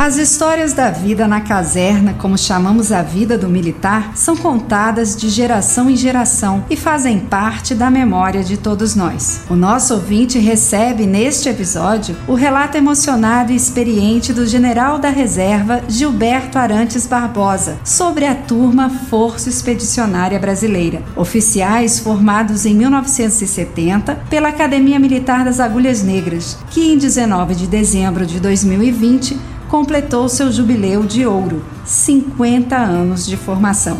As histórias da vida na caserna, como chamamos a vida do militar, são contadas de geração em geração e fazem parte da memória de todos nós. O nosso ouvinte recebe neste episódio o relato emocionado e experiente do general da reserva Gilberto Arantes Barbosa sobre a turma Força Expedicionária Brasileira, oficiais formados em 1970 pela Academia Militar das Agulhas Negras, que em 19 de dezembro de 2020 completou seu jubileu de ouro, 50 anos de formação.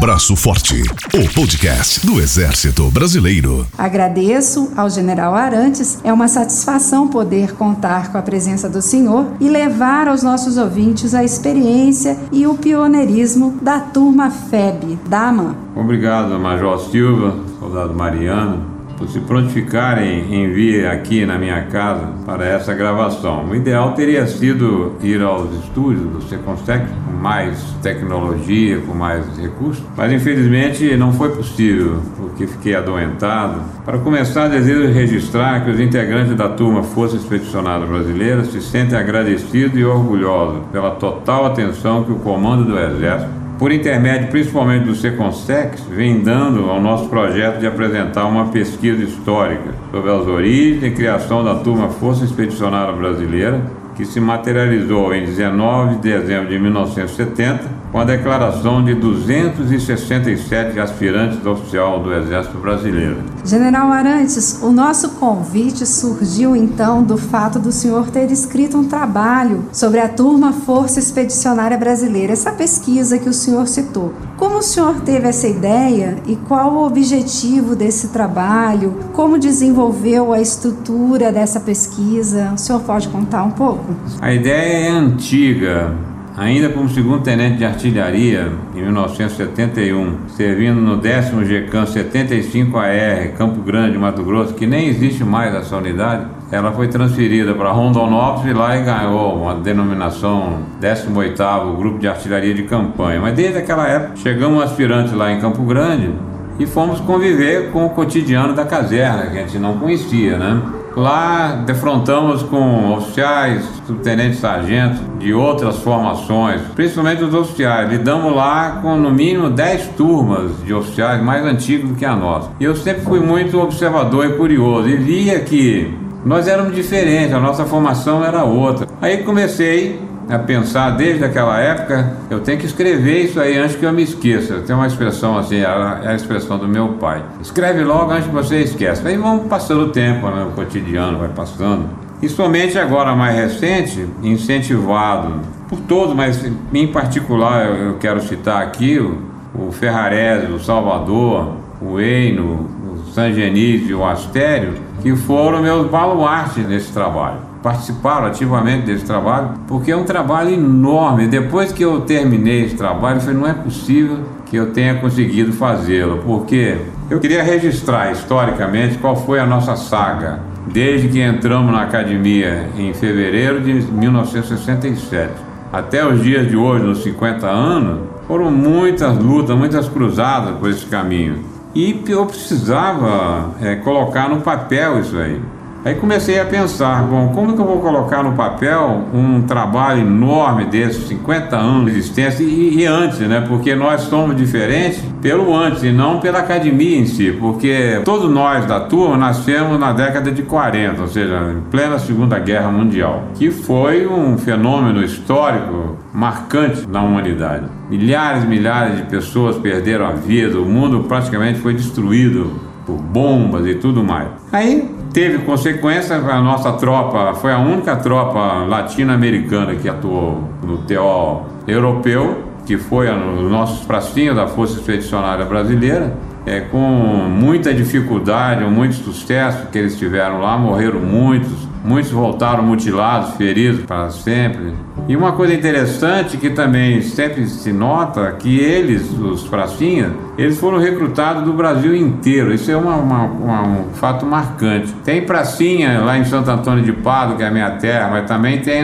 Braço Forte, o podcast do Exército Brasileiro. Agradeço ao General Arantes, é uma satisfação poder contar com a presença do senhor e levar aos nossos ouvintes a experiência e o pioneirismo da turma FEB da AMAN. Obrigado, Major Silva, soldado Mariano, por se prontificarem em vir aqui na minha casa para essa gravação. O ideal teria sido ir aos estúdios do Seconsec com mais tecnologia, com mais recursos, mas infelizmente não foi possível, porque fiquei adoentado. Para começar, desejo registrar que os integrantes da turma Força Expedicionária Brasileira se sentem agradecidos e orgulhosos pela total atenção que o comando do Exército por intermédio principalmente do Seconsex, vem dando ao nosso projeto de apresentar uma pesquisa histórica sobre as origens e criação da turma Força Expedicionária Brasileira, que se materializou em 19 de dezembro de 1970 com a declaração de 267 aspirantes oficial do Exército Brasileiro. General Arantes, o nosso convite surgiu então do fato do senhor ter escrito um trabalho sobre a turma Força Expedicionária Brasileira, essa pesquisa que o senhor citou. Como o senhor teve essa ideia e qual o objetivo desse trabalho? Como desenvolveu a estrutura dessa pesquisa? O senhor pode contar um pouco? A ideia é antiga ainda como segundo tenente de artilharia em 1971, servindo no 10 GCAM 75AR, Campo Grande, Mato Grosso, que nem existe mais essa unidade, ela foi transferida para Rondonópolis e lá e ganhou uma denominação 18º Grupo de Artilharia de Campanha. Mas desde aquela época, chegamos aspirantes lá em Campo Grande e fomos conviver com o cotidiano da caserna, que a gente não conhecia, né? Lá defrontamos com oficiais, subtenentes, sargentos de outras formações, principalmente os oficiais. Lidamos lá com no mínimo 10 turmas de oficiais mais antigos do que a nossa. E eu sempre fui muito observador e curioso e via que nós éramos diferentes, a nossa formação era outra. Aí comecei a pensar desde aquela época, eu tenho que escrever isso aí antes que eu me esqueça. Tem uma expressão assim, é a expressão do meu pai. Escreve logo antes que você esqueça. Aí vão passando o tempo, né? o cotidiano vai passando. E somente agora, mais recente, incentivado por todos, mas em particular eu quero citar aqui o, o Ferrarese, o Salvador, o Eino, o San e o Astério, que foram meus baluartes nesse trabalho participaram ativamente desse trabalho, porque é um trabalho enorme. Depois que eu terminei esse trabalho, eu falei, não é possível que eu tenha conseguido fazê-lo, porque eu queria registrar historicamente qual foi a nossa saga desde que entramos na academia em fevereiro de 1967 até os dias de hoje, nos 50 anos, foram muitas lutas, muitas cruzadas por esse caminho. E eu precisava é, colocar no papel isso aí. Aí comecei a pensar, bom, como que eu vou colocar no papel um trabalho enorme desses, 50 anos de existência e, e, antes, né? Porque nós somos diferentes pelo antes e não pela academia em si, porque todos nós da turma nascemos na década de 40, ou seja, em plena Segunda Guerra Mundial, que foi um fenômeno histórico marcante na humanidade. Milhares e milhares de pessoas perderam a vida, o mundo praticamente foi destruído por bombas e tudo mais. Aí teve consequência, a nossa tropa foi a única tropa latino-americana que atuou no TO europeu, que foi os nossos pracinhos da Força Expedicionária Brasileira, é, com muita dificuldade, muito sucesso que eles tiveram lá, morreram muitos, Muitos voltaram mutilados, feridos para sempre. E uma coisa interessante que também sempre se nota que eles, os pracinhas, eles foram recrutados do Brasil inteiro. Isso é uma, uma, uma, um fato marcante. Tem pracinha lá em Santo Antônio de Pado, que é a minha terra, mas também tem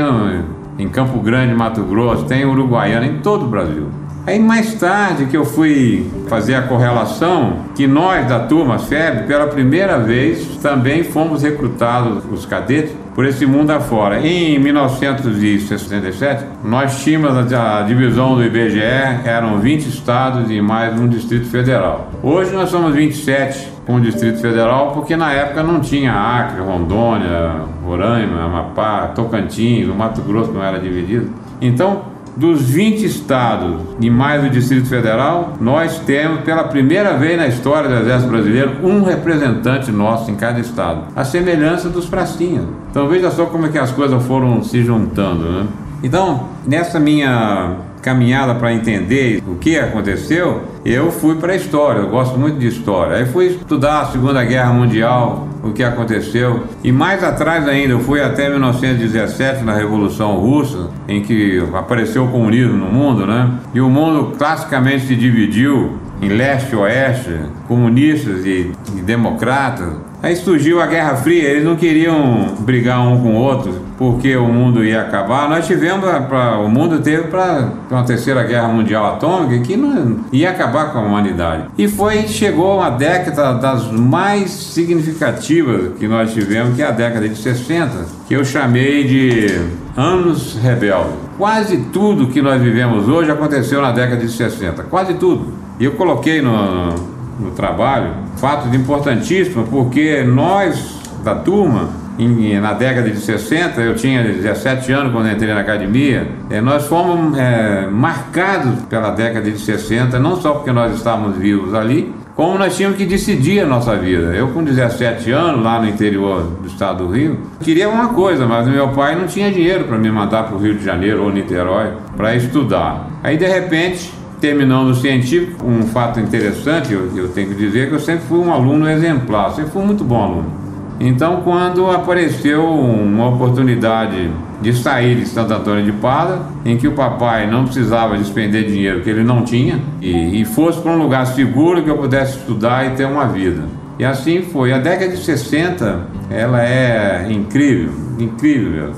em Campo Grande, Mato Grosso, tem Uruguaiana, em todo o Brasil. Aí mais tarde que eu fui fazer a correlação, que nós da turma FEB, pela primeira vez, também fomos recrutados, os cadetes, por esse mundo afora. Em 1967, nós tínhamos a divisão do IBGE, eram 20 estados e mais um Distrito Federal. Hoje nós somos 27 com o Distrito Federal, porque na época não tinha Acre, Rondônia, Roraima, Amapá, Tocantins, o Mato Grosso não era dividido. Então, dos 20 estados e mais o Distrito Federal, nós temos pela primeira vez na história do Exército Brasileiro um representante nosso em cada estado, a semelhança dos pracinhas. Então veja só como é que as coisas foram se juntando, né? Então, nessa minha caminhada para entender o que aconteceu, eu fui para a história, eu gosto muito de história. Aí fui estudar a Segunda Guerra Mundial, o que aconteceu. E mais atrás ainda, eu fui até 1917, na Revolução Russa, em que apareceu o comunismo no mundo, né? E o mundo classicamente se dividiu em leste e oeste, comunistas e, e democratas. Aí surgiu a Guerra Fria, eles não queriam brigar um com o outro porque o mundo ia acabar. Nós tivemos, pra, o mundo teve para uma terceira guerra mundial atômica que não ia acabar com a humanidade. E foi, chegou uma década das mais significativas que nós tivemos, que é a década de 60, que eu chamei de anos rebeldes. Quase tudo que nós vivemos hoje aconteceu na década de 60, quase tudo. E eu coloquei no, no trabalho, fato importantíssimo, porque nós da turma, em, na década de 60, eu tinha 17 anos quando entrei na academia, é, nós fomos é, marcados pela década de 60, não só porque nós estávamos vivos ali, como nós tínhamos que decidir a nossa vida. Eu, com 17 anos, lá no interior do estado do Rio, queria uma coisa, mas meu pai não tinha dinheiro para me mandar para o Rio de Janeiro ou Niterói para estudar. Aí, de repente, terminando o científico, um fato interessante, eu, eu, tenho que dizer que eu sempre fui um aluno exemplar, sempre fui muito bom aluno. Então, quando apareceu uma oportunidade de sair de Santo Antônio de Pada, em que o papai não precisava despender dinheiro que ele não tinha, e, e fosse para um lugar seguro que eu pudesse estudar e ter uma vida. E assim foi. A década de 60, ela é incrível, incrível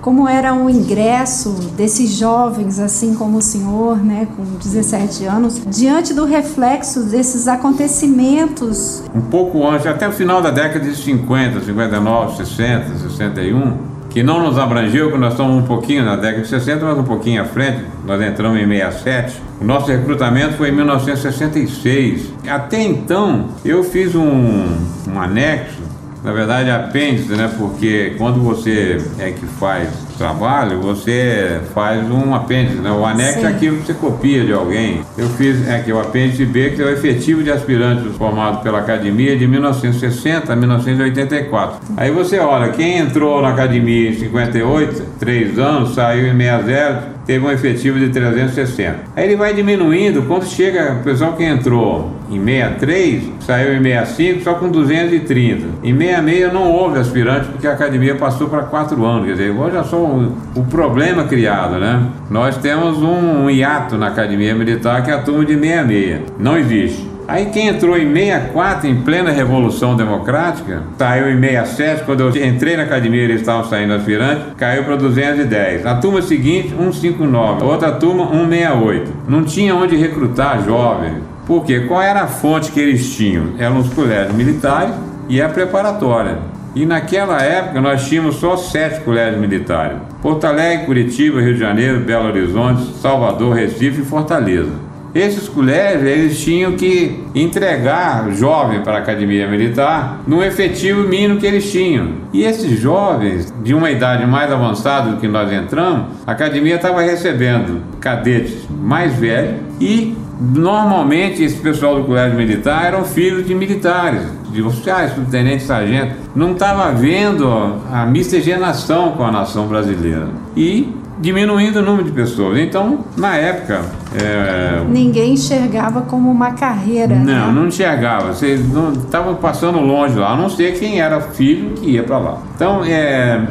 como era o ingresso desses jovens, assim como o senhor, né, com 17 anos, diante do reflexo desses acontecimentos? Um pouco antes, até o final da década de 50, 59, 60, 61, que não nos abrangeu, porque nós estamos um pouquinho na década de 60, mas um pouquinho à frente, nós entramos em 67. O nosso recrutamento foi em 1966. Até então, eu fiz um, um anexo na verdade, apêndice, né? Porque quando você é que faz trabalho, você faz um apêndice, né? O anexo Sim. é aquilo que você copia de alguém. Eu fiz é que o apêndice B, que é o efetivo de aspirantes formado pela academia de 1960 a 1984. Aí você olha, quem entrou na academia em 58, 3 anos, saiu em 60, teve um efetivo de 360. Aí ele vai diminuindo, quando chega o pessoal que entrou em 63, saiu em 65 só com 230. Em 66 não houve aspirante porque a academia passou para 4 anos, quer dizer, hoje é só o, o problema criado, né? Nós temos um, um hiato na academia militar que é a turma de 66. Não existe. Aí quem entrou em 64, em plena Revolução Democrática, saiu em 67, quando eu entrei na academia eles estavam saindo aspirantes, caiu para 210. A turma seguinte, 159. Outra turma, 168. Não tinha onde recrutar jovens. Por quê? Qual era a fonte que eles tinham? Eram os colégios militares e a preparatória. E naquela época nós tínhamos só sete colégios militares: Porto Alegre, Curitiba, Rio de Janeiro, Belo Horizonte, Salvador, Recife e Fortaleza. Esses colégios eles tinham que entregar jovem para a academia militar no efetivo mínimo que eles tinham. E esses jovens, de uma idade mais avançada do que nós entramos, a academia estava recebendo cadetes mais velhos e normalmente esse pessoal do colégio militar eram filhos de militares, de oficiais, subtenentes, sargentos. Não estava havendo a miscigenação com a nação brasileira. E diminuindo o número de pessoas. Então, na época. É... Ninguém enxergava como uma carreira. Não, né? não enxergava. Vocês não estavam passando longe lá, a não ser quem era filho que ia para lá. Então, é,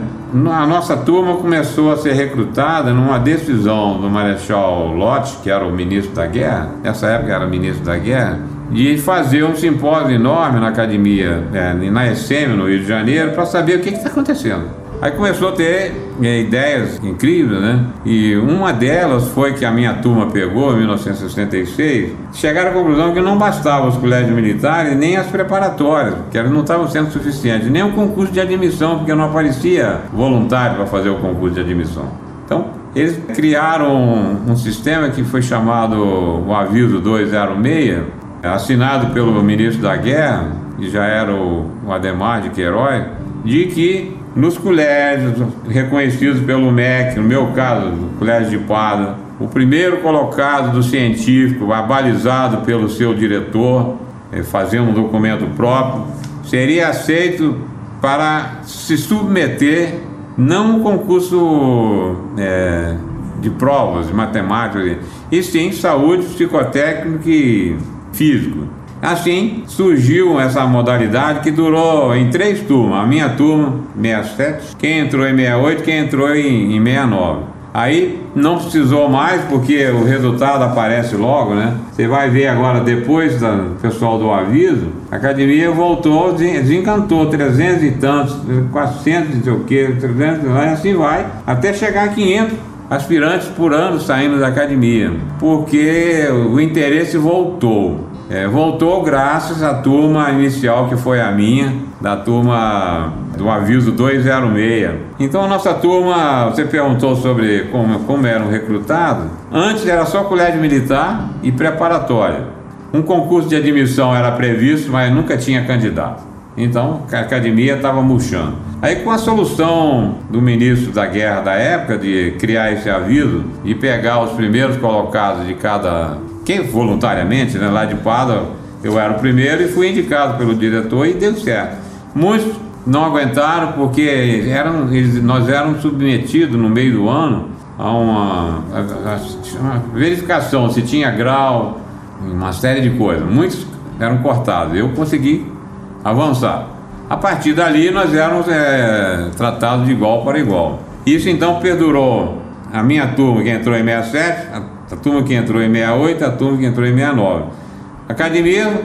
a nossa turma começou a ser recrutada numa decisão do Marechal Lott, que era o ministro da Guerra, nessa época era ministro da Guerra, de fazer um simpósio enorme na academia, é, na ESM, no Rio de Janeiro, para saber o que está acontecendo. Aí começou a ter é, ideias incríveis, né? E uma delas foi que a minha turma pegou em 1966, chegaram à conclusão que não bastava os colégios militares nem as preparatórias, que elas não estavam sendo suficientes, nem o concurso de admissão, porque não aparecia voluntário para fazer o concurso de admissão. Então, eles criaram um, um sistema que foi chamado o Aviso 206, assinado pelo ministro da Guerra, que já era o, o Ademar de Queiroz, de que nos colégios reconhecidos pelo MEC, no meu caso, o Colégio de Pada, o primeiro colocado do científico, abalizado pelo seu diretor, eh, fazendo um documento próprio, seria aceito para se submeter não um concurso é, de provas, de matemática, e sim saúde, psicotécnico e físico. Assim surgiu essa modalidade que durou em três turmas. A minha turma, 67, quem entrou em 68, quem entrou em, em 69. Aí não precisou mais porque o resultado aparece logo, né? Você vai ver agora depois do pessoal do aviso, a academia voltou, desencantou 300 e tantos, 400 e sei o que, 300 e assim vai, até chegar a 500 aspirantes por ano saindo da academia, porque o interesse voltou. É, voltou graças à turma inicial que foi a minha, da turma do aviso 206. Então a nossa turma, você perguntou sobre como, como eram recrutados. Antes era só colégio militar e preparatório. Um concurso de admissão era previsto, mas nunca tinha candidato. Então a academia estava murchando. Aí com a solução do ministro da guerra da época de criar esse aviso e pegar os primeiros colocados de cada quem voluntariamente, né, lá de Pada, eu era o primeiro e fui indicado pelo diretor e deu certo. Muitos não aguentaram porque eram, eles, nós éramos submetidos no meio do ano a uma, a, a, uma verificação se tinha grau, uma série de coisas. Muitos eram cortados. Eu consegui avançar. A partir dali nós éramos é, tratados de igual para igual. Isso então perdurou. A minha turma que entrou em 67, a turma que entrou em 68, a turma que entrou em 69. A academia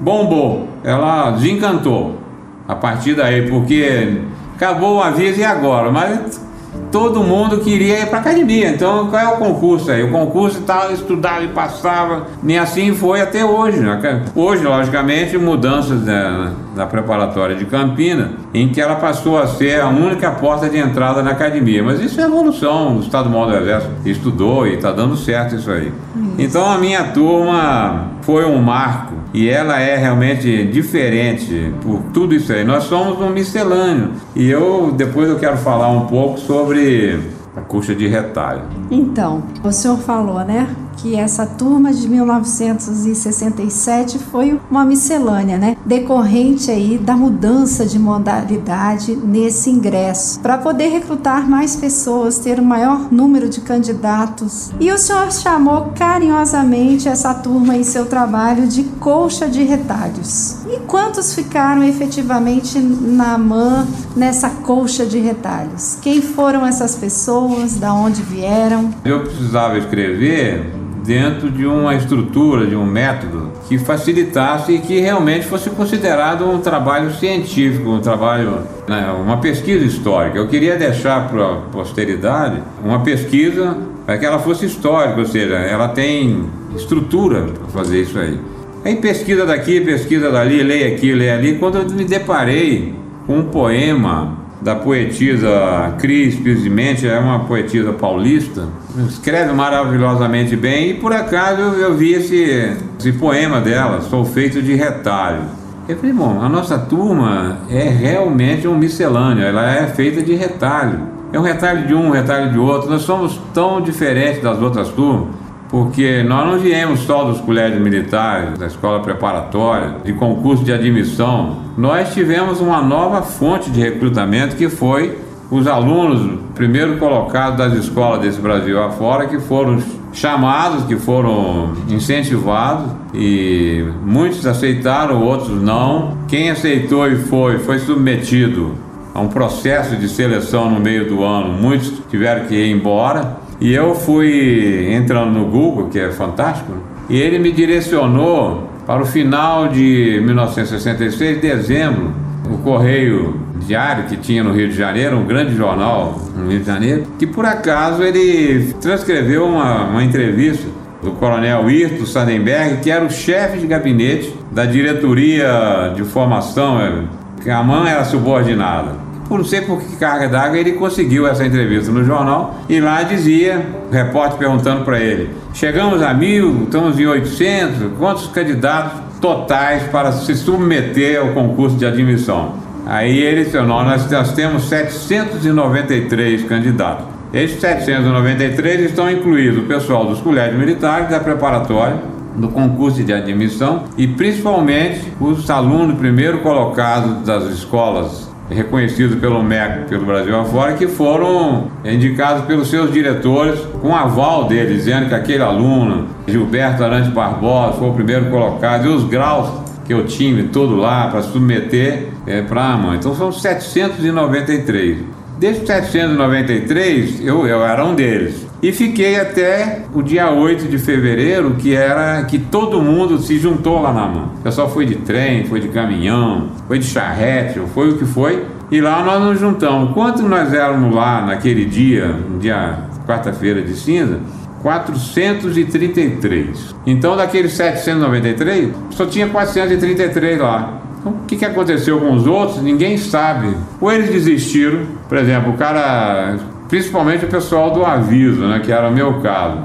bombou, ela desencantou a partir daí, porque acabou o aviso e agora, mas todo mundo queria ir para academia. Então, qual é o concurso aí? O concurso tal, estudava e passava, e assim foi até hoje. Né? Hoje, logicamente, mudanças da, da preparatória de Campina, em que ela passou a ser a única porta de entrada na academia. Mas isso é evolução. O Estado Maior do Exército estudou e está dando certo isso aí. Então, a minha turma foi um marco e ela é realmente diferente por tudo isso aí. Nós somos um miscelâneo e eu depois eu quero falar um pouco sobre a coxa de retalho. Então, o senhor falou, né? Que essa turma de 1967 foi uma miscelânea, né? Decorrente aí da mudança de modalidade nesse ingresso, para poder recrutar mais pessoas, ter um maior número de candidatos. E o senhor chamou carinhosamente essa turma em seu trabalho de colcha de retalhos. E quantos ficaram efetivamente na mão nessa colcha de retalhos? Quem foram essas pessoas? Da onde vieram? Eu precisava escrever dentro de uma estrutura, de um método que facilitasse e que realmente fosse considerado um trabalho científico, um trabalho, né, uma pesquisa histórica. Eu queria deixar para a posteridade uma pesquisa para que ela fosse histórica, ou seja, ela tem estrutura para fazer isso aí. Aí pesquisa daqui, pesquisa dali, leia aqui, leia ali. Quando eu me deparei com um poema da poetisa Cris Pizzimente, é uma poetisa paulista, escreve maravilhosamente bem e por acaso eu vi esse, esse poema dela, Sou Feito de Retalho. Eu falei, bom, a nossa turma é realmente um miscelâneo, ela é feita de retalho. É um retalho de um, um retalho de outro, nós somos tão diferentes das outras turmas porque nós não viemos só dos colégios militares, da escola preparatória, de concurso de admissão. Nós tivemos uma nova fonte de recrutamento que foi os alunos primeiro colocados das escolas desse Brasil afora, que foram chamados, que foram incentivados e muitos aceitaram, outros não. Quem aceitou e foi, foi submetido a um processo de seleção no meio do ano. Muitos tiveram que ir embora e eu fui entrando no Google, que é fantástico, e ele me direcionou Para o final de 1966, dezembro, o Correio Diário, que tinha no Rio de Janeiro, um grande jornal no Rio de Janeiro, que por acaso ele transcreveu uma, uma entrevista do coronel Irto Sandenberg, que era o chefe de gabinete da diretoria de formação, é, que a mãe era subordinada. Por não sei por que carga d'água ele conseguiu essa entrevista no jornal e lá dizia, o repórter perguntando para ele: chegamos a mil, estamos em 800, quantos candidatos totais para se submeter ao concurso de admissão? Aí ele disse: nós, nós temos 793 candidatos. Esses 793 estão incluídos o pessoal dos colégios militares, da preparatória, do concurso de admissão e principalmente os alunos primeiro colocados das escolas reconhecidos pelo MEC, pelo Brasil afora, que foram indicados pelos seus diretores com aval deles, dizendo que aquele aluno, Gilberto Arante Barbosa, foi o primeiro colocado, e os graus que eu tinha todo lá para submeter é, para a mãe. Então são 793. Desses 793, eu, eu era um deles. E fiquei até o dia 8 de fevereiro, que era que todo mundo se juntou lá na mão. O pessoal foi de trem, foi de caminhão, foi de charrete, foi o que foi. E lá nós nos juntamos. Quanto nós éramos lá naquele dia, dia quarta-feira de cinza? 433. Então, daqueles 793, só tinha 433 lá. Então, o que, que aconteceu com os outros? Ninguém sabe. Ou eles desistiram, por exemplo, o cara principalmente o pessoal do aviso, né, que era o meu caso.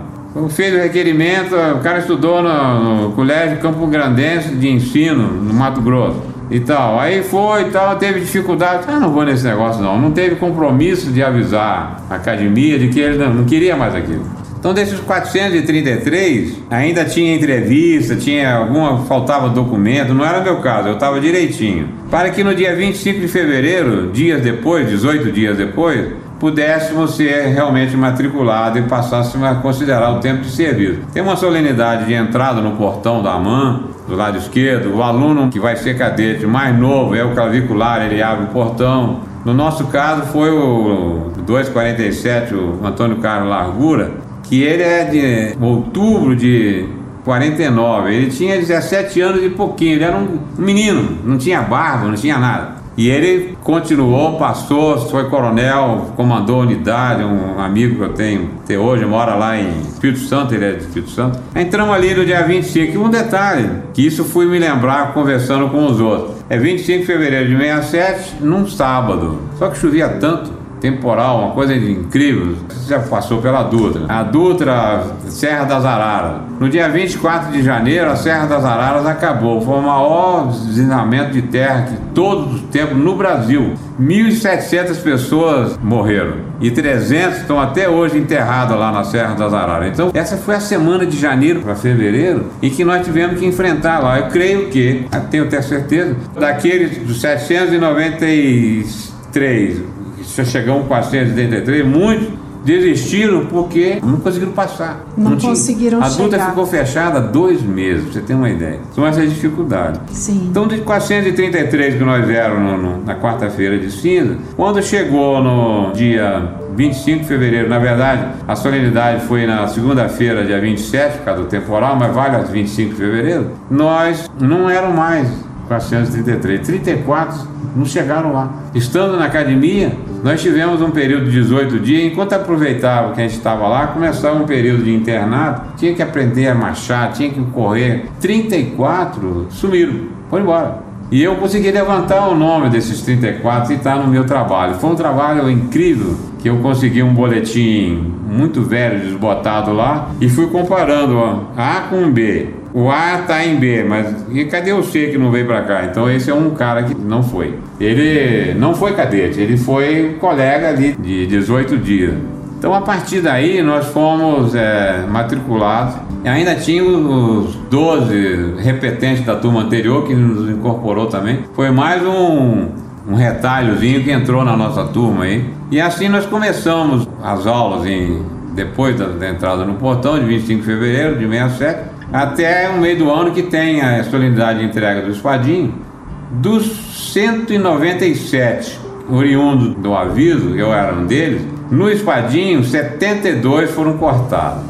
Fez o requerimento, o cara estudou no, no Colégio Campo Grandense de Ensino, no Mato Grosso e tal. Aí foi e tal, teve dificuldade. Ah, não vou nesse negócio não. Não teve compromisso de avisar a academia de que ele não, não queria mais aquilo. Então, desses 433, ainda tinha entrevista, tinha alguma, faltava documento, não era meu caso, eu estava direitinho. Para que no dia 25 de fevereiro, dias depois, 18 dias depois, pudéssemos ser realmente matriculados e passássemos a considerar o tempo de serviço. Tem uma solenidade de entrada no portão da AMAN, do lado esquerdo, o aluno que vai ser cadete mais novo é o clavicular, ele abre o portão. No nosso caso foi o 247, o Antônio Carlos Largura, que ele é de outubro de 49, ele tinha 17 anos e pouquinho, ele era um menino, não tinha barba, não tinha nada. E ele continuou, passou, foi coronel, comandou unidade, um amigo que eu tenho até hoje, mora lá em Espírito Santo, ele é de Espírito Santo. Entramos ali no dia 25, e um detalhe, que isso fui me lembrar conversando com os outros. É 25 de fevereiro de 67, num sábado. Só que chovia tanto temporal, uma coisa incrível. Você já passou pela Dutra. A Dutra, Serra das Araras. No dia 24 de janeiro, a Serra das Araras acabou. Foi o maior deslizamento de terra que todos os tempos no Brasil. 1.700 pessoas morreram e 300 estão até hoje enterradas lá na Serra das Araras. Então, essa foi a semana de janeiro para fevereiro e que nós tivemos que enfrentar lá. Eu creio que, tenho até certeza, daqueles dos 793 já chegamos 483, muitos desistiram porque não conseguiram passar. Não, não conseguiram tinha, A adulta ficou fechada dois meses, pra você ter uma ideia. São essas dificuldades. Sim. Então, de 433 que nós éramos no, na quarta-feira de cinza, quando chegou no dia 25 de fevereiro, na verdade, a solenidade foi na segunda-feira, dia 27, por causa do temporal, mas vale as 25 de fevereiro, nós não eram mais 433, 34 não chegaram lá. Estando na academia, nós tivemos um período de 18 dias, enquanto aproveitava que a gente estava lá, começava um período de internato, tinha que aprender a marchar, tinha que correr. 34 sumiram, foram embora. E eu consegui levantar o nome desses 34 e está no meu trabalho. Foi um trabalho incrível que eu consegui um boletim muito velho, desbotado lá, e fui comparando A com B. O A está em B, mas e cadê o C que não veio para cá? Então esse é um cara que não foi. Ele não foi cadete, ele foi colega ali de 18 dias. Então a partir daí nós fomos é, matriculados. Ainda tinha os 12 repetentes da turma anterior que nos incorporou também. Foi mais um, um retalhozinho que entrou na nossa turma aí. E assim nós começamos as aulas em, depois da, da entrada no portão de 25 de fevereiro de 67 até o meio do ano que tem a solenidade de entrega do espadinho. Dos 197 oriundos do aviso, eu era um deles, no espadinho 72 foram cortados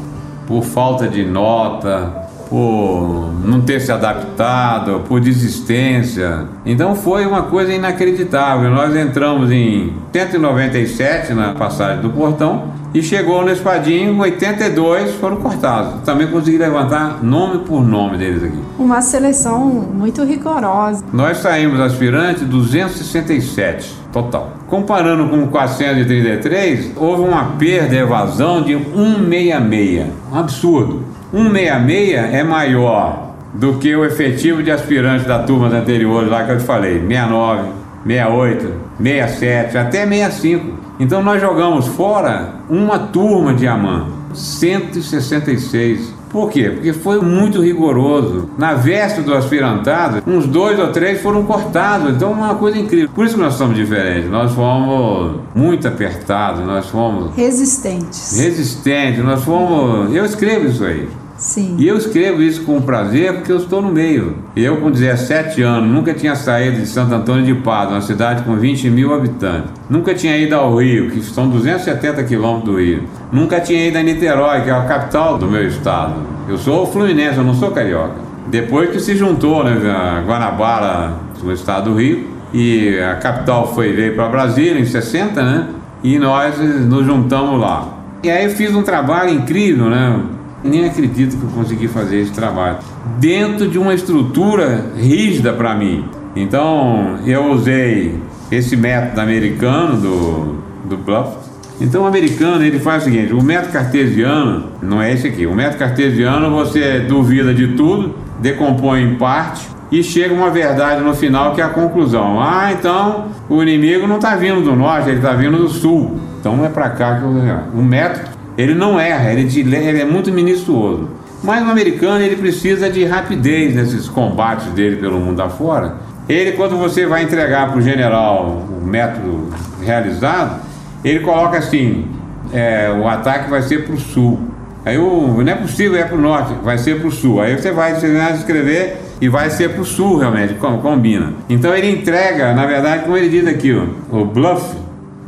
por falta de nota, por não ter se adaptado, por desistência. Então foi uma coisa inacreditável. Nós entramos em 197 na passagem do portão e chegou no Espadinho, 82 foram cortados. Também consegui levantar nome por nome deles aqui. Uma seleção muito rigorosa. Nós saímos aspirantes 267 total. Comparando com 433, houve uma perda, evasão de 166. Um absurdo. 166 é maior do que o efetivo de aspirantes da turma anteriores lá que eu te falei, 69, 68, 67, até 65. Então nós jogamos fora uma turma de Amã, 166. Por quê? Porque foi muito rigoroso. Na véspera do aspirantado, uns dois ou três foram cortados. Então, uma coisa incrível. Por isso que nós somos diferentes. Nós fomos muito apertados, nós fomos. Resistentes. Resistentes, nós fomos. Eu escrevo isso aí. Sim. E eu escrevo isso com prazer porque eu estou no meio. Eu, com 17 anos, nunca tinha saído de Santo Antônio de Pádua, uma cidade com 20 mil habitantes. Nunca tinha ido ao Rio, que são 270 quilômetros do Rio. Nunca tinha ido a Niterói, que é a capital do meu estado. Eu sou fluminense, eu não sou carioca. Depois que se juntou, né, Guanabara, no estado do Rio, e a capital foi veio para Brasília em 60, né? E nós nos juntamos lá. E aí fiz um trabalho incrível, né? Nem acredito que eu consegui fazer esse trabalho dentro de uma estrutura rígida para mim. Então eu usei esse método americano do, do Bluff. Então o americano ele faz o seguinte: o método cartesiano não é esse aqui. O método cartesiano você duvida de tudo, decompõe em parte e chega uma verdade no final que é a conclusão. Ah, então o inimigo não está vindo do norte, ele está vindo do sul. Então é para cá que eu. O método ele não erra, ele, ele é muito minucioso. Mas o americano ele precisa de rapidez nesses combates dele pelo mundo afora. Ele, quando você vai entregar para o general o método realizado, ele coloca assim: é, o ataque vai ser para o sul. Aí o, não é possível, é para o norte, vai ser para o sul. Aí você vai escrever e vai ser para o sul realmente, combina. Então ele entrega, na verdade, como ele diz aqui, o bluff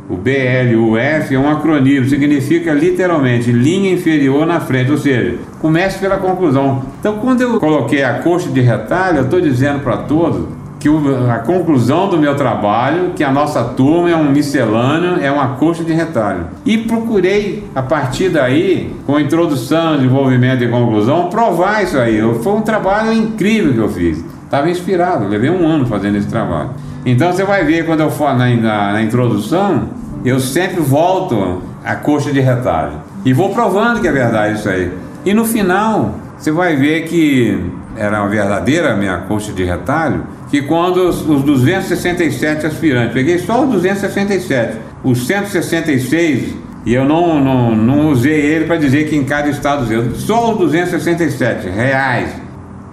o BLUF é um acronismo, significa literalmente linha inferior na frente, ou seja, comece pela conclusão. Então, quando eu coloquei a coxa de retalho, eu estou dizendo para todos que a conclusão do meu trabalho, que a nossa turma é um miscelâneo, é uma coxa de retalho. E procurei, a partir daí, com introdução, desenvolvimento e conclusão, provar isso aí. Foi um trabalho incrível que eu fiz. Estava inspirado, levei um ano fazendo esse trabalho. Então você vai ver quando eu for na, na, na introdução, eu sempre volto à coxa de retalho. E vou provando que é verdade isso aí. E no final, você vai ver que era uma verdadeira minha coxa de retalho, que quando os, os 267 aspirantes, peguei só os 267, os 166, e eu não, não, não usei ele para dizer que em cada estado, só os 267 reais,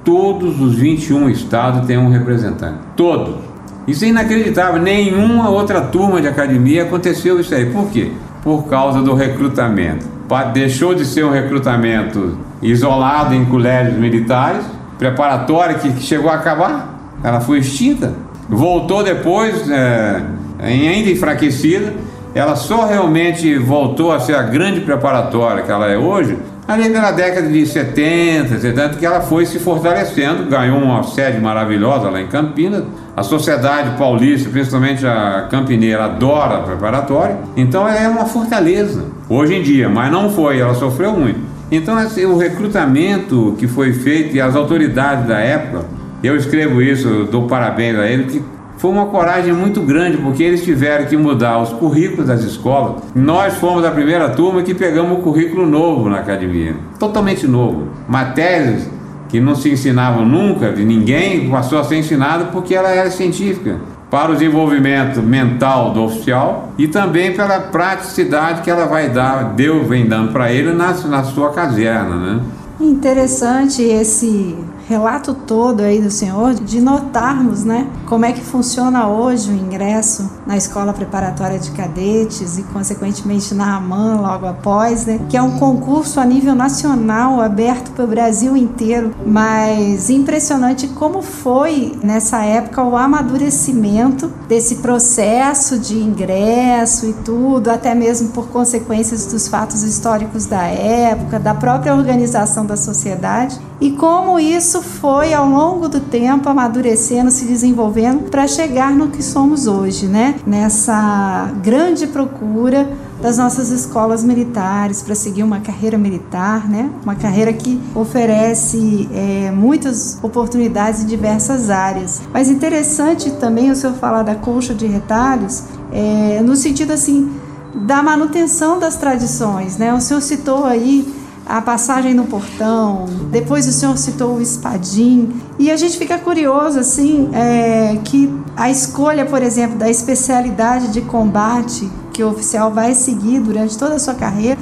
todos os 21 estados têm um representante. Todos. Isso é inacreditável. Nenhuma outra turma de academia aconteceu isso aí. Por quê? Por causa do recrutamento. Deixou de ser um recrutamento isolado em colégios militares, preparatória que chegou a acabar. Ela foi extinta. Voltou depois, é, ainda enfraquecida. Ela só realmente voltou a ser a grande preparatória que ela é hoje ali na década de 70, 70, que ela foi se fortalecendo, ganhou uma sede maravilhosa lá em Campinas. A sociedade paulista, principalmente a campineira, adora a preparatória. Então ela é uma fortaleza, hoje em dia, mas não foi, ela sofreu muito. Então assim, o recrutamento que foi feito e as autoridades da época, eu escrevo isso, dou parabéns a ele, que foi uma coragem muito grande, porque eles tiveram que mudar os currículos das escolas. Nós fomos a primeira turma que pegamos o currículo novo na academia, totalmente novo. Matérias que não se ensinavam nunca de ninguém, passou a ser ensinada porque ela era científica. Para o desenvolvimento mental do oficial e também pela praticidade que ela vai dar, Deus vem dando para ele na, na sua caserna, né? Interessante esse relato todo aí do senhor de notarmos, né, como é que funciona hoje o ingresso na escola preparatória de cadetes e consequentemente na AMAN logo após, né, que é um concurso a nível nacional aberto para o Brasil inteiro, mas impressionante como foi nessa época o amadurecimento desse processo de ingresso e tudo, até mesmo por consequências dos fatos históricos da época, da própria organização da sociedade e como isso foi ao longo do tempo amadurecendo, se desenvolvendo para chegar no que somos hoje, né? Nessa grande procura das nossas escolas militares para seguir uma carreira militar, né? Uma carreira que oferece é, muitas oportunidades em diversas áreas. Mas interessante também o senhor falar da colcha de retalhos, é, no sentido assim da manutenção das tradições, né? O senhor citou aí a passagem no portão, depois o senhor citou o espadim, e a gente fica curioso, assim, é, que a escolha, por exemplo, da especialidade de combate que o oficial vai seguir durante toda a sua carreira,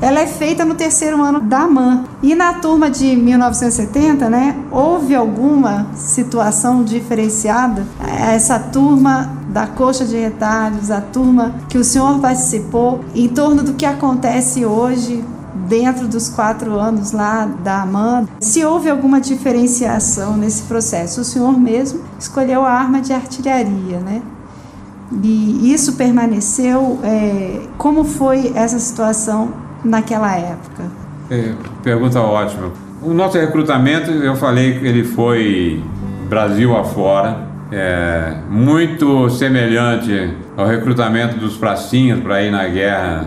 ela é feita no terceiro ano da AMAN. E na turma de 1970, né, houve alguma situação diferenciada? Essa turma da coxa de retalhos, a turma que o senhor participou, em torno do que acontece hoje dentro dos quatro anos lá da Amanda, se houve alguma diferenciação nesse processo. O senhor mesmo escolheu a arma de artilharia, né? E isso permaneceu. É, como foi essa situação naquela época? É, pergunta ótima. O nosso recrutamento, eu falei que ele foi Brasil afora, é, muito semelhante ao recrutamento dos pracinhas para ir na guerra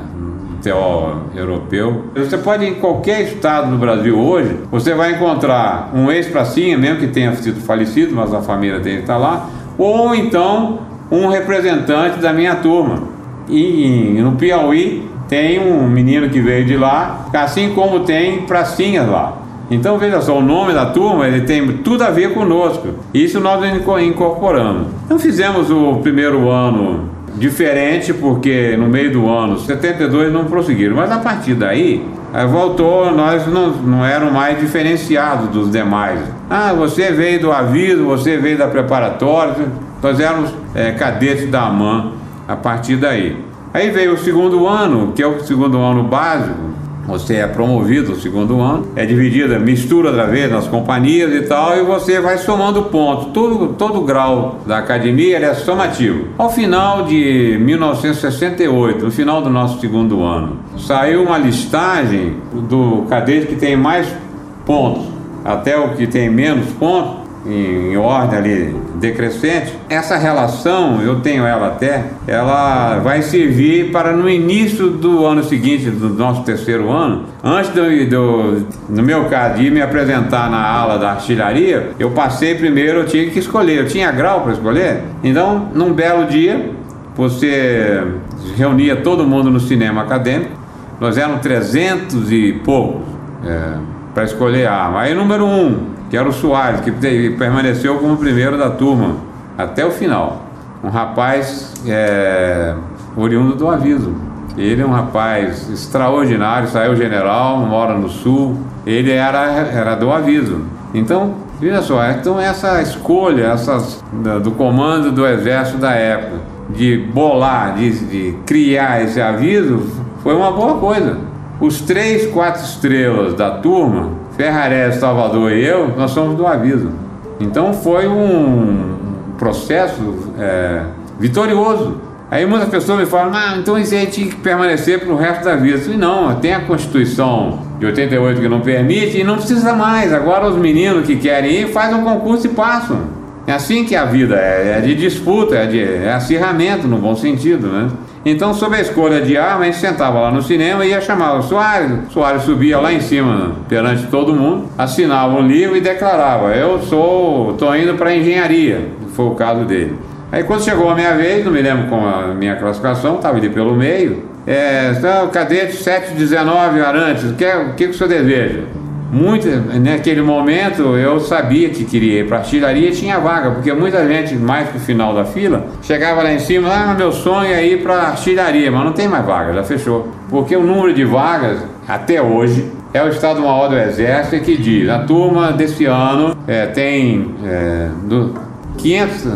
teó europeu. Você pode ir em qualquer estado do Brasil hoje, você vai encontrar um ex-pracinha, mesmo que tenha sido falecido, mas a família dele está lá, ou então um representante da minha turma. E, no Piauí tem um menino que veio de lá, assim como tem pracinhas lá. Então veja só, o nome da turma ele tem tudo a ver conosco. Isso nós incorporamos. Então fizemos o primeiro ano diferente porque no meio do ano 72 não prosseguiram, mas a partir daí voltou, nós não, não eram mais diferenciados dos demais. Ah, você veio do aviso, você veio da preparatória, nós éramos é, cadetes da AMAN a partir daí. Aí veio o segundo ano, que é o segundo ano básico, você é promovido no segundo ano, é dividida, mistura da vez nas companhias e tal, e você vai somando pontos. Todo, todo grau da academia é somativo. Ao final de 1968, no final do nosso segundo ano, saiu uma listagem do cadete que tem mais pontos até o que tem menos pontos em ordem ali decrescente, essa relação, eu tenho ela até, ela vai servir para no início do ano seguinte, do nosso terceiro ano, antes do, do no meu caso, de me apresentar na ala da artilharia, eu passei primeiro, eu tinha que escolher, eu tinha grau para escolher, então num belo dia, você reunia todo mundo no cinema acadêmico, nós éramos 300 e poucos é, para escolher a arma. Aí número um, que era o Soares, que permaneceu como primeiro da turma até o final. Um rapaz é, oriundo do aviso. Ele é um rapaz extraordinário, saiu general, mora no sul. Ele era, era do aviso. Então, veja só, então essa escolha essas, do comando do exército da época, de bolar, de, de criar esse aviso, foi uma boa coisa. Os três, quatro estrelas da turma Ferrarese, Salvador e eu, nós somos do aviso. Então foi um processo é, vitorioso. Aí muitas pessoas me falam, ah, então isso aí tinha que permanecer para o resto da vida. Disse, não, tem a Constituição de 88 que não permite e não precisa mais. Agora os meninos que querem ir fazem um concurso e passam. É assim que a vida é, é de disputa, é de é acirramento no bom sentido, né? Então, sob a escolha de arma, a gente sentava lá no cinema e ia chamar o Soares. O Soares subia lá em cima, perante todo mundo, assinava um livro e declarava: Eu sou, estou indo para engenharia. Foi o caso dele. Aí, quando chegou a minha vez, não me lembro com a minha classificação, estava ali pelo meio. É, então, cadete 719 Arantes, o que, o que o senhor deseja? Muito, naquele momento eu sabia que queria ir para artilharia e tinha vaga, porque muita gente, mais pro final da fila, chegava lá em cima, ah, meu sonho é ir para artilharia, mas não tem mais vaga, já fechou. Porque o número de vagas, até hoje, é o Estado Maior do Exército que diz, a turma desse ano é, tem é, do, 500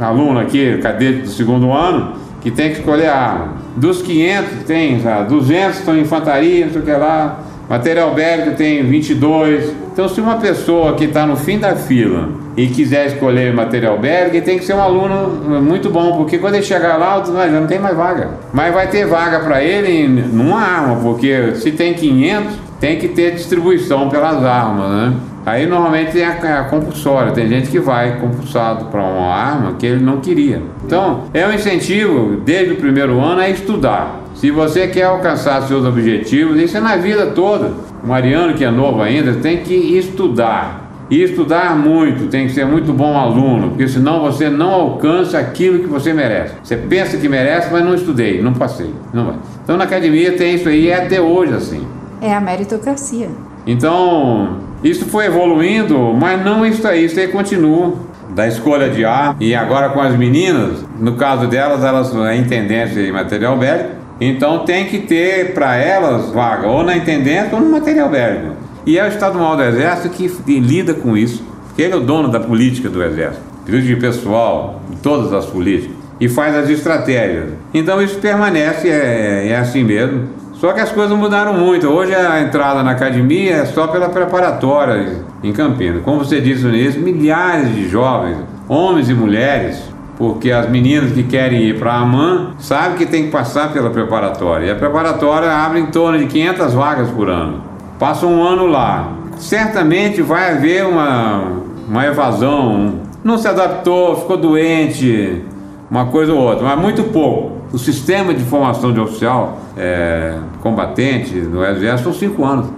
alunos aqui, cadete do segundo ano, que tem que escolher a arma. Dos 500, tem já, 200 estão em infantaria, não sei o que lá, Material bélico tem 22. Então, se uma pessoa que está no fim da fila e quiser escolher material bélico, tem que ser um aluno muito bom, porque quando ele chegar lá, não tem mais vaga. Mas vai ter vaga para ele numa arma, porque se tem 500, tem que ter distribuição pelas armas, né? Aí normalmente tem a, a compulsória, tem gente que vai compulsado para uma arma que ele não queria. Então, é um incentivo desde o primeiro ano a estudar. Se você quer alcançar seus objetivos, isso é na vida toda. O Mariano, que é novo ainda, tem que estudar. E estudar muito, tem que ser muito bom aluno, porque senão você não alcança aquilo que você merece. Você pensa que merece, mas não estudei, não passei. Não vai. Então na academia tem isso aí, e é até hoje assim. É a meritocracia. Então, isso foi evoluindo, mas não isso aí, isso aí continua. Da escolha de ar, e agora com as meninas, no caso delas, elas têm tendência em material bélico, então tem que ter para elas vaga ou na intendência ou no material bélico. E é o Estado-Maior do Exército que, lida com isso, porque ele é o dono da política do Exército, política pessoal, de todas as políticas, e faz as estratégias. Então isso permanece, é, é assim mesmo. Só que as coisas mudaram muito. Hoje a entrada na academia é só pela preparatória em Campinas. Como você disse no início, milhares de jovens, homens e mulheres, porque as meninas que querem ir para a AMAN sabem que tem que passar pela preparatória. E a preparatória abre em torno de 500 vagas por ano. Passa um ano lá. Certamente vai haver uma, uma evasão. Não se adaptou, ficou doente, uma coisa ou outra, mas muito pouco. O sistema de formação de oficial é, combatente no Exército são cinco anos.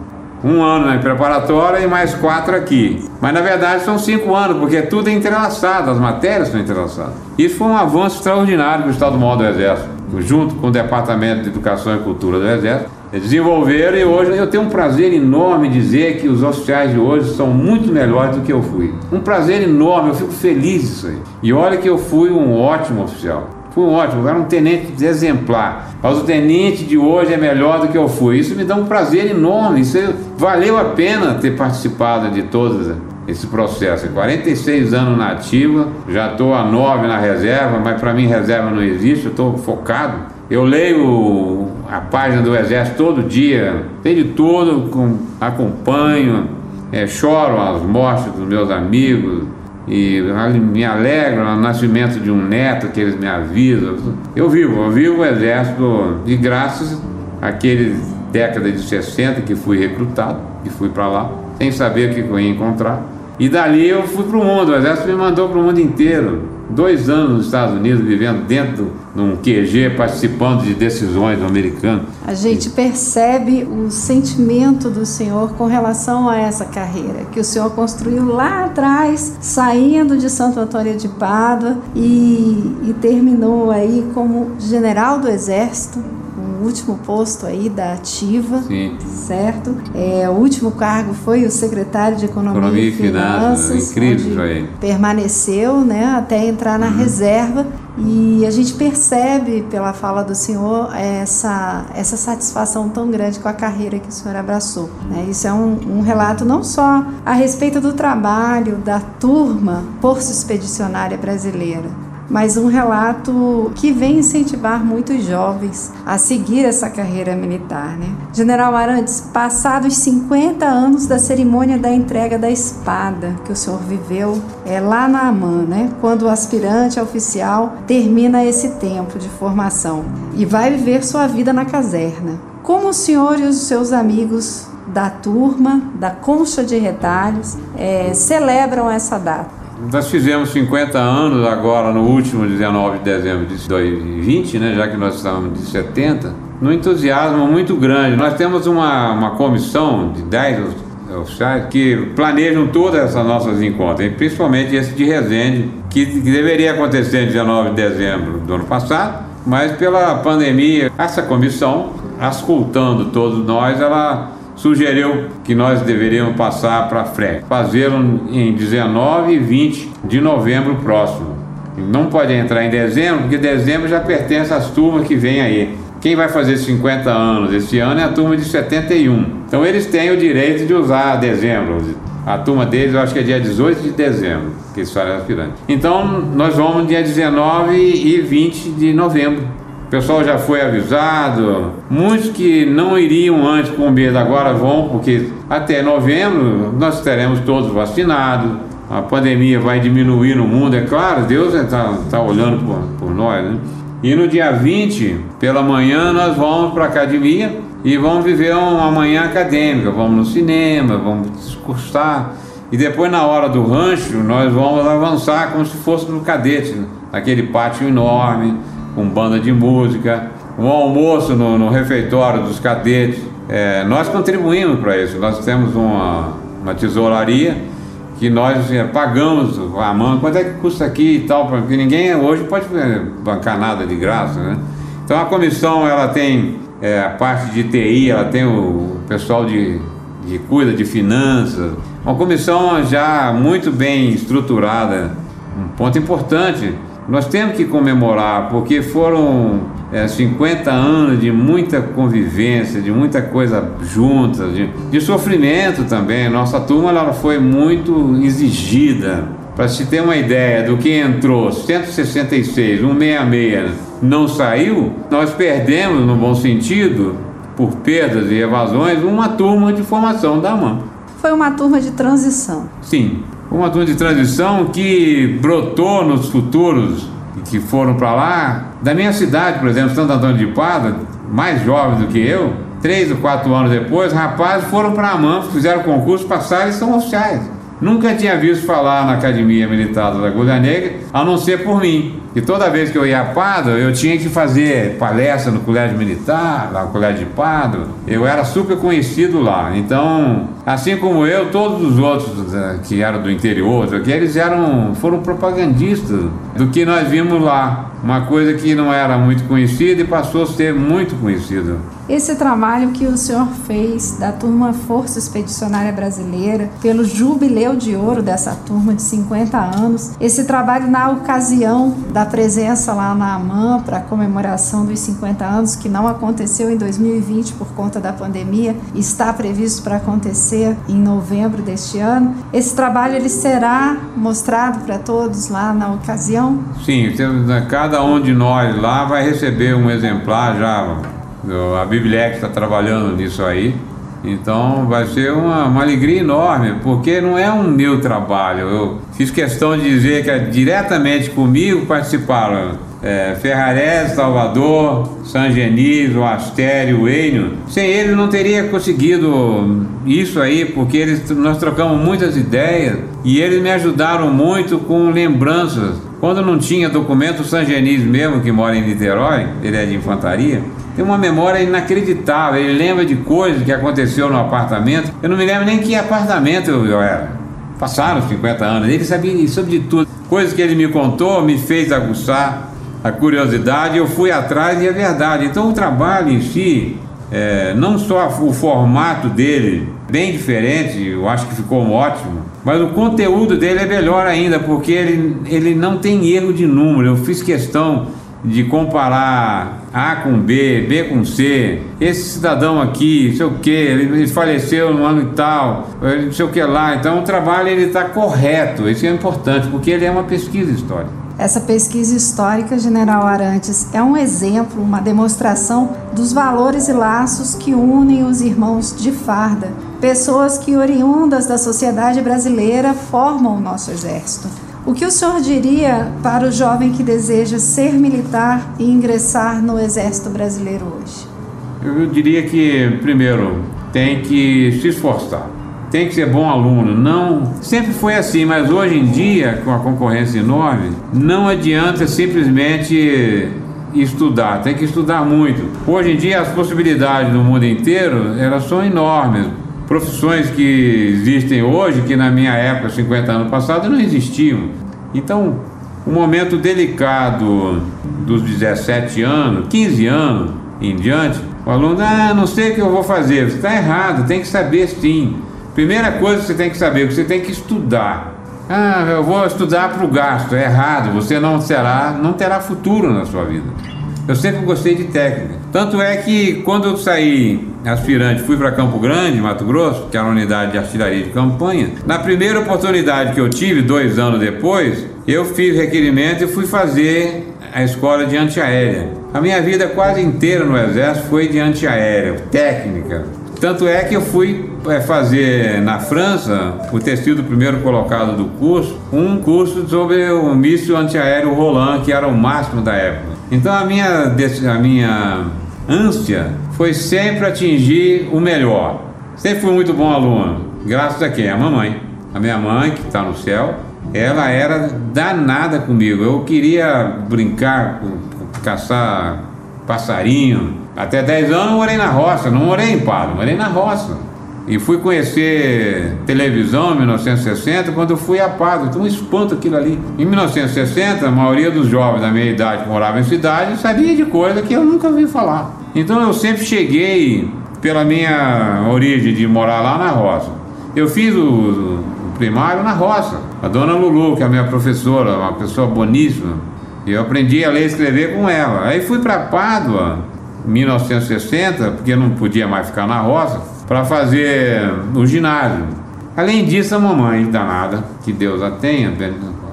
Um ano em preparatória e mais quatro aqui. Mas na verdade são cinco anos, porque tudo é entrelaçado, as matérias são entrelaçadas. Isso foi um avanço extraordinário do Estado Maior do Exército, junto com o Departamento de Educação e Cultura do Exército. Desenvolveram e hoje eu tenho um prazer enorme dizer que os oficiais de hoje são muito melhores do que eu fui. Um prazer enorme, eu fico feliz disso aí. E olha que eu fui um ótimo oficial. Fui um ótimo, eu era um tenente exemplar. Mas o tenente de hoje é melhor do que eu fui. Isso me dá um prazer enorme. Isso valeu a pena ter participado de todo esse processo. 46 anos na ativa, já estou a 9 na reserva, mas para mim reserva não existe, eu estou focado. Eu leio a página do Exército todo dia, tem de tudo, com, acompanho, é, choro as mortes dos meus amigos e me alegro no nascimento de um neto que eles me avisam. Eu vivo, eu vivo o Exército de graças àquele década de 60 que fui recrutado, que fui para lá, sem saber o que eu ia encontrar. E dali eu fui para o mundo, o Exército me mandou para o mundo inteiro dois anos nos Estados Unidos, vivendo dentro de um QG, participando de decisões do americano. A gente percebe o sentimento do Senhor com relação a essa carreira, que o Senhor construiu lá atrás, saindo de Santo Antônio de Pádua e, e terminou aí como general do Exército, último posto aí da ativa, Sim. certo? É, o último cargo foi o secretário de Economia, Economia e Finanças, Finanças incrível aí. Permaneceu, né, até entrar na uhum. reserva e a gente percebe pela fala do senhor essa essa satisfação tão grande com a carreira que o senhor abraçou. Né? Isso é um, um relato não só a respeito do trabalho da turma Força Expedicionária Brasileira, mas um relato que vem incentivar muitos jovens a seguir essa carreira militar. Né? General Arantes, passados 50 anos da cerimônia da entrega da espada que o senhor viveu é lá na AMAN, né? quando o aspirante oficial termina esse tempo de formação e vai viver sua vida na caserna. Como o senhor e os seus amigos da turma, da Concha de Retalhos, é, celebram essa data? Nós fizemos 50 anos agora, no último 19 de dezembro de 2020, né, já que nós estávamos de 70, num entusiasmo muito grande. Nós temos uma, uma comissão de 10 oficiais que planejam todas essas nossas encontros, principalmente esse de Resende, que, que deveria acontecer em 19 de dezembro do ano passado, mas pela pandemia, essa comissão, ascultando todos nós, ela sugeriu que nós deveríamos passar para frente, fazê-lo em 19 e 20 de novembro próximo. Não pode entrar em dezembro, porque dezembro já pertence às turmas que vêm aí. Quem vai fazer 50 anos esse ano é a turma de 71. Então eles têm o direito de usar dezembro. A turma deles, eu acho que é dia 18 de dezembro, que eles fazem aspirante. Então nós vamos dia 19 e 20 de novembro pessoal já foi avisado. Muitos que não iriam antes com medo agora vão, porque até novembro nós teremos todos vacinados. A pandemia vai diminuir no mundo, é claro, Deus está tá olhando por, por nós. Né? E no dia 20, pela manhã, nós vamos para a academia e vamos viver uma manhã acadêmica. Vamos no cinema, vamos discursar. e depois na hora do rancho nós vamos avançar como se fosse no cadete, né? aquele pátio enorme, com banda de música, um almoço no, no refeitório dos cadetes. É, nós contribuímos para isso, nós temos uma, uma tesouraria que nós é, pagamos a mão, quanto é que custa aqui e tal, porque ninguém hoje pode é, bancar nada de graça, né? Então a comissão ela tem é, a parte de TI, ela tem o pessoal de, de cuida de finanças, uma comissão já muito bem estruturada, um ponto importante. Nós temos que comemorar, porque foram é, 50 anos de muita convivência, de muita coisa junta, de, de sofrimento também. Nossa turma ela foi muito exigida. Para se ter uma ideia do que entrou 166, 166, não saiu, nós perdemos, no bom sentido, por perdas e evasões, uma turma de formação da AMAN. Foi uma turma de transição. Sim, uma turma de transição que brotou nos futuros que foram para lá, da minha cidade, por exemplo, Santo Antônio de Pádua, mais jovens do que eu, três ou quatro anos depois, rapazes foram para a MAN, fizeram concurso, passaram e são oficiais. Nunca tinha visto falar na Academia Militar da Agulha Negra, a não ser por mim. E toda vez que eu ia a Pado, eu tinha que fazer palestra no Colégio Militar, lá no Colégio de Pado. Eu era super conhecido lá. Então, assim como eu, todos os outros eh, que eram do interior, que eles eram, foram propagandistas do que nós vimos lá. Uma coisa que não era muito conhecida e passou a ser muito conhecida. Esse trabalho que o senhor fez da turma Força Expedicionária Brasileira, pelo jubileu de ouro dessa turma de 50 anos, esse trabalho na ocasião da presença lá na AMAN para a comemoração dos 50 anos, que não aconteceu em 2020 por conta da pandemia, está previsto para acontecer em novembro deste ano. Esse trabalho ele será mostrado para todos lá na ocasião? Sim, né, cada um de nós lá vai receber um exemplar já a Biblioteca está trabalhando nisso aí. Então vai ser uma, uma, alegria enorme, porque não é um meu trabalho. Eu fiz questão de dizer que é diretamente comigo participaram é, Ferrarés, Salvador, San Genis, o Astério, o Enio. Sem eles não teria conseguido isso aí, porque eles, nós trocamos muitas ideias e eles me ajudaram muito com lembranças. Quando não tinha documento, o San Genis mesmo, que mora em Niterói, ele é de infantaria, tem uma memória inacreditável. Ele lembra de coisas que aconteceu no apartamento. Eu não me lembro nem que apartamento eu era. Passaram 50 anos. Ele sabia sobre tudo. Coisas que ele me contou me fez aguçar a curiosidade. Eu fui atrás e é verdade. Então o trabalho em si, é, não só o formato dele, bem diferente, eu acho que ficou ótimo, mas o conteúdo dele é melhor ainda, porque ele, ele não tem erro de número. Eu fiz questão de comparar A com B, B com C, esse cidadão aqui, sei o que, ele faleceu no ano e tal, não sei o que lá. Então o trabalho ele está correto, isso é importante, porque ele é uma pesquisa histórica. Essa pesquisa histórica, General Arantes, é um exemplo, uma demonstração dos valores e laços que unem os irmãos de farda, pessoas que, oriundas da sociedade brasileira, formam o nosso exército. O que o senhor diria para o jovem que deseja ser militar e ingressar no Exército Brasileiro hoje? Eu diria que, primeiro, tem que se esforçar, tem que ser bom aluno. Não, sempre foi assim, mas hoje em dia, com a concorrência enorme, não adianta simplesmente estudar, tem que estudar muito. Hoje em dia as possibilidades no mundo inteiro, elas são enormes profissões que existem hoje, que na minha época, 50 anos passados, não existiam. Então, um momento delicado dos 17 anos, 15 anos em diante, o aluno, ah, não sei o que eu vou fazer. Está errado, tem que saber sim. Primeira coisa que você tem que saber, você tem que estudar. Ah, eu vou estudar para o gasto. É errado, você não será, não terá futuro na sua vida. Eu sempre gostei de técnica. Tanto é que quando eu saí aspirante, fui para Campo Grande, Mato Grosso, que era uma unidade de artilharia de campanha. Na primeira oportunidade que eu tive, dois anos depois, eu fiz requerimento e fui fazer a escola de antiaérea. A minha vida quase inteira no Exército foi de antiaérea, técnica. Tanto é que eu fui é, fazer na França, por ter sido o primeiro colocado do curso, um curso sobre o míssil antiaéreo Roland, que era o máximo da época. Então a minha, a minha ânsia foi sempre atingir o melhor. Sempre fui muito bom aluno, graças a quem? A mamãe. a minha mãe, que está no céu, ela era danada comigo. Eu queria brincar, caçar passarinho. Até 10 anos eu morei na roça, não morei em Pado, morei na roça. E fui conhecer televisão em 1960 quando eu fui a Pado. Um espanto aquilo ali. Em 1960, a maioria dos jovens da minha idade que moravam em cidade sabia de coisa que eu nunca ouvi falar. Então eu sempre cheguei pela minha origem de morar lá na roça. Eu fiz o, primário na roça. A dona Lulu, que é a minha professora, uma pessoa boníssima, eu aprendi a ler e escrever com ela. Aí fui para Pádua, em 1960, porque não podia mais ficar na roça, para fazer o ginásio. Além disso, a mamãe danada, que Deus a tenha,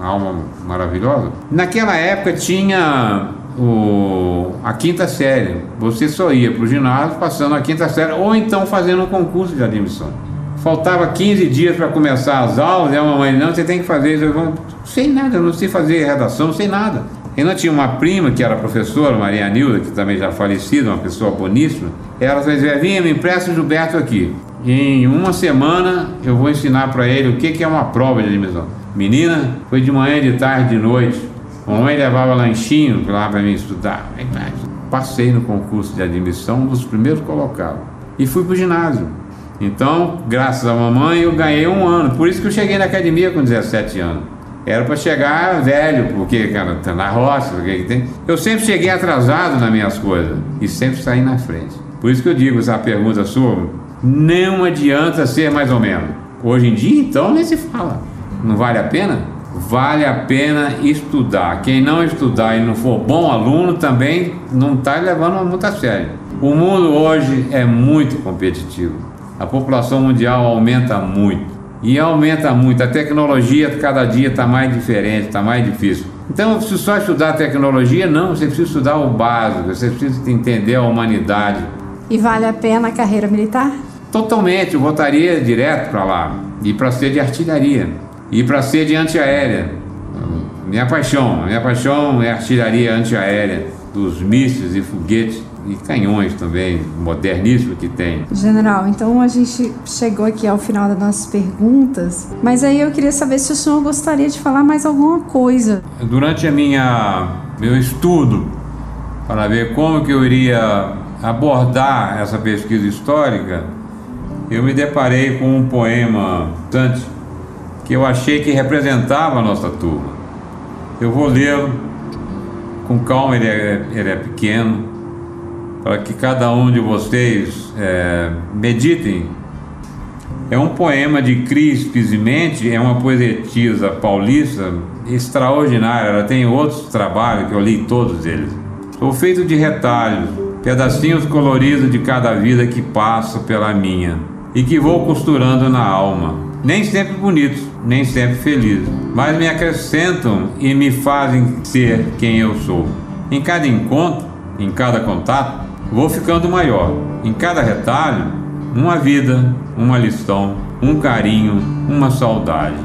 alma maravilhosa, naquela época tinha o, a quinta série. Você só ia para o ginásio passando a quinta série ou então fazendo um concurso de admissão. Faltava 15 dias para começar as aulas e a mamãe, não, você tem que fazer isso. Eu sei nada, eu não sei fazer redação, sei nada. E não tinha uma prima que era professora, Maria Nilda, que também já falecida, uma pessoa boníssima. Ela dizia: Vinha, me empresta o Gilberto aqui. Em uma semana eu vou ensinar para ele o que, que é uma prova de admissão. Menina, foi de manhã, de tarde, de noite. Mamãe levava lanchinho lá para mim estudar. Passei no concurso de admissão, um dos primeiros colocados. E fui para o ginásio. Então, graças à mamãe, eu ganhei um ano. Por isso que eu cheguei na academia com 17 anos. Era para chegar velho, porque, cara, tá na roça, porque tem. Eu sempre cheguei atrasado nas minhas coisas e sempre saí na frente. Por isso que eu digo essa pergunta sua, não adianta ser mais ou menos. Hoje em dia, então, nem se fala. Não vale a pena? Vale a pena estudar. Quem não estudar e não for bom aluno também não está levando muito a sério. O mundo hoje é muito competitivo. A população mundial aumenta muito e aumenta muito. A tecnologia cada dia está mais diferente, está mais difícil. Então, se só estudar tecnologia, não, você precisa estudar o básico, você precisa entender a humanidade. E vale a pena a carreira militar? Totalmente, eu voltaria direto para lá, e para ser de artilharia, e para ser de antiaérea. Minha paixão, minha paixão é artilharia antiaérea, dos mísseis e foguetes e canhões também, moderníssimo que tem. General, então a gente chegou aqui ao final das nossas perguntas, mas aí eu queria saber se o senhor gostaria de falar mais alguma coisa. Durante a minha meu estudo para ver como que eu iria abordar essa pesquisa histórica, eu me deparei com um poema Dante que eu achei que representava a nossa turma. Eu vou lê-lo com calma, ele é, ele é pequeno, para que cada um de vocês é, meditem. É um poema de Cris Pisimente, é uma poetisa paulista extraordinária. Ela tem outros trabalhos que eu li todos eles. Sou feito de retalhos, pedacinhos coloridos de cada vida que passa pela minha e que vou costurando na alma. Nem sempre bonitos, nem sempre felizes, mas me acrescentam e me fazem ser quem eu sou. Em cada encontro, em cada contato, Vou ficando maior. Em cada retalho, uma vida, uma lição, um carinho, uma saudade,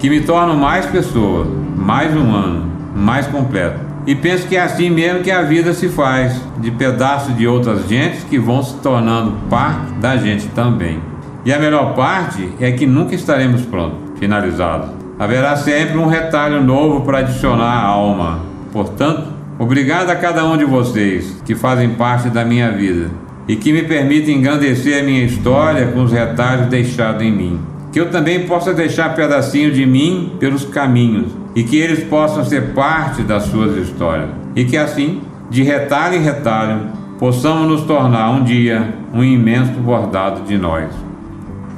que me tornam mais pessoa, mais humano, mais completo. E penso que é assim mesmo que a vida se faz, de pedaços de outras gentes que vão se tornando parte da gente também. E a melhor parte é que nunca estaremos prontos, finalizados. Haverá sempre um retalho novo para adicionar à alma. Portanto, Obrigado a cada um de vocês que fazem parte da minha vida e que me permitem engrandecer a minha história com os retalhos deixados em mim. Que eu também possa deixar pedacinho de mim pelos caminhos e que eles possam ser parte das suas histórias. E que assim, de retalho em retalho, possamos nos tornar um dia um imenso bordado de nós.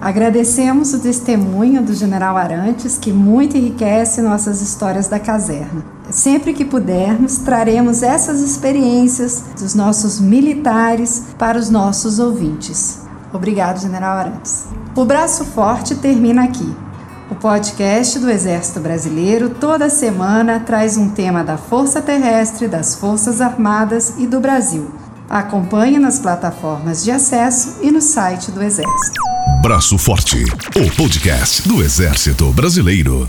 Agradecemos o testemunho do General Arantes, que muito enriquece nossas histórias da caserna. Sempre que pudermos, traremos essas experiências dos nossos militares para os nossos ouvintes. Obrigado, General Arantes. O Braço Forte termina aqui. O podcast do Exército Brasileiro toda semana traz um tema da Força Terrestre, das Forças Armadas e do Brasil. Acompanhe nas plataformas de acesso e no site do Exército. Braço Forte, o podcast do Exército Brasileiro.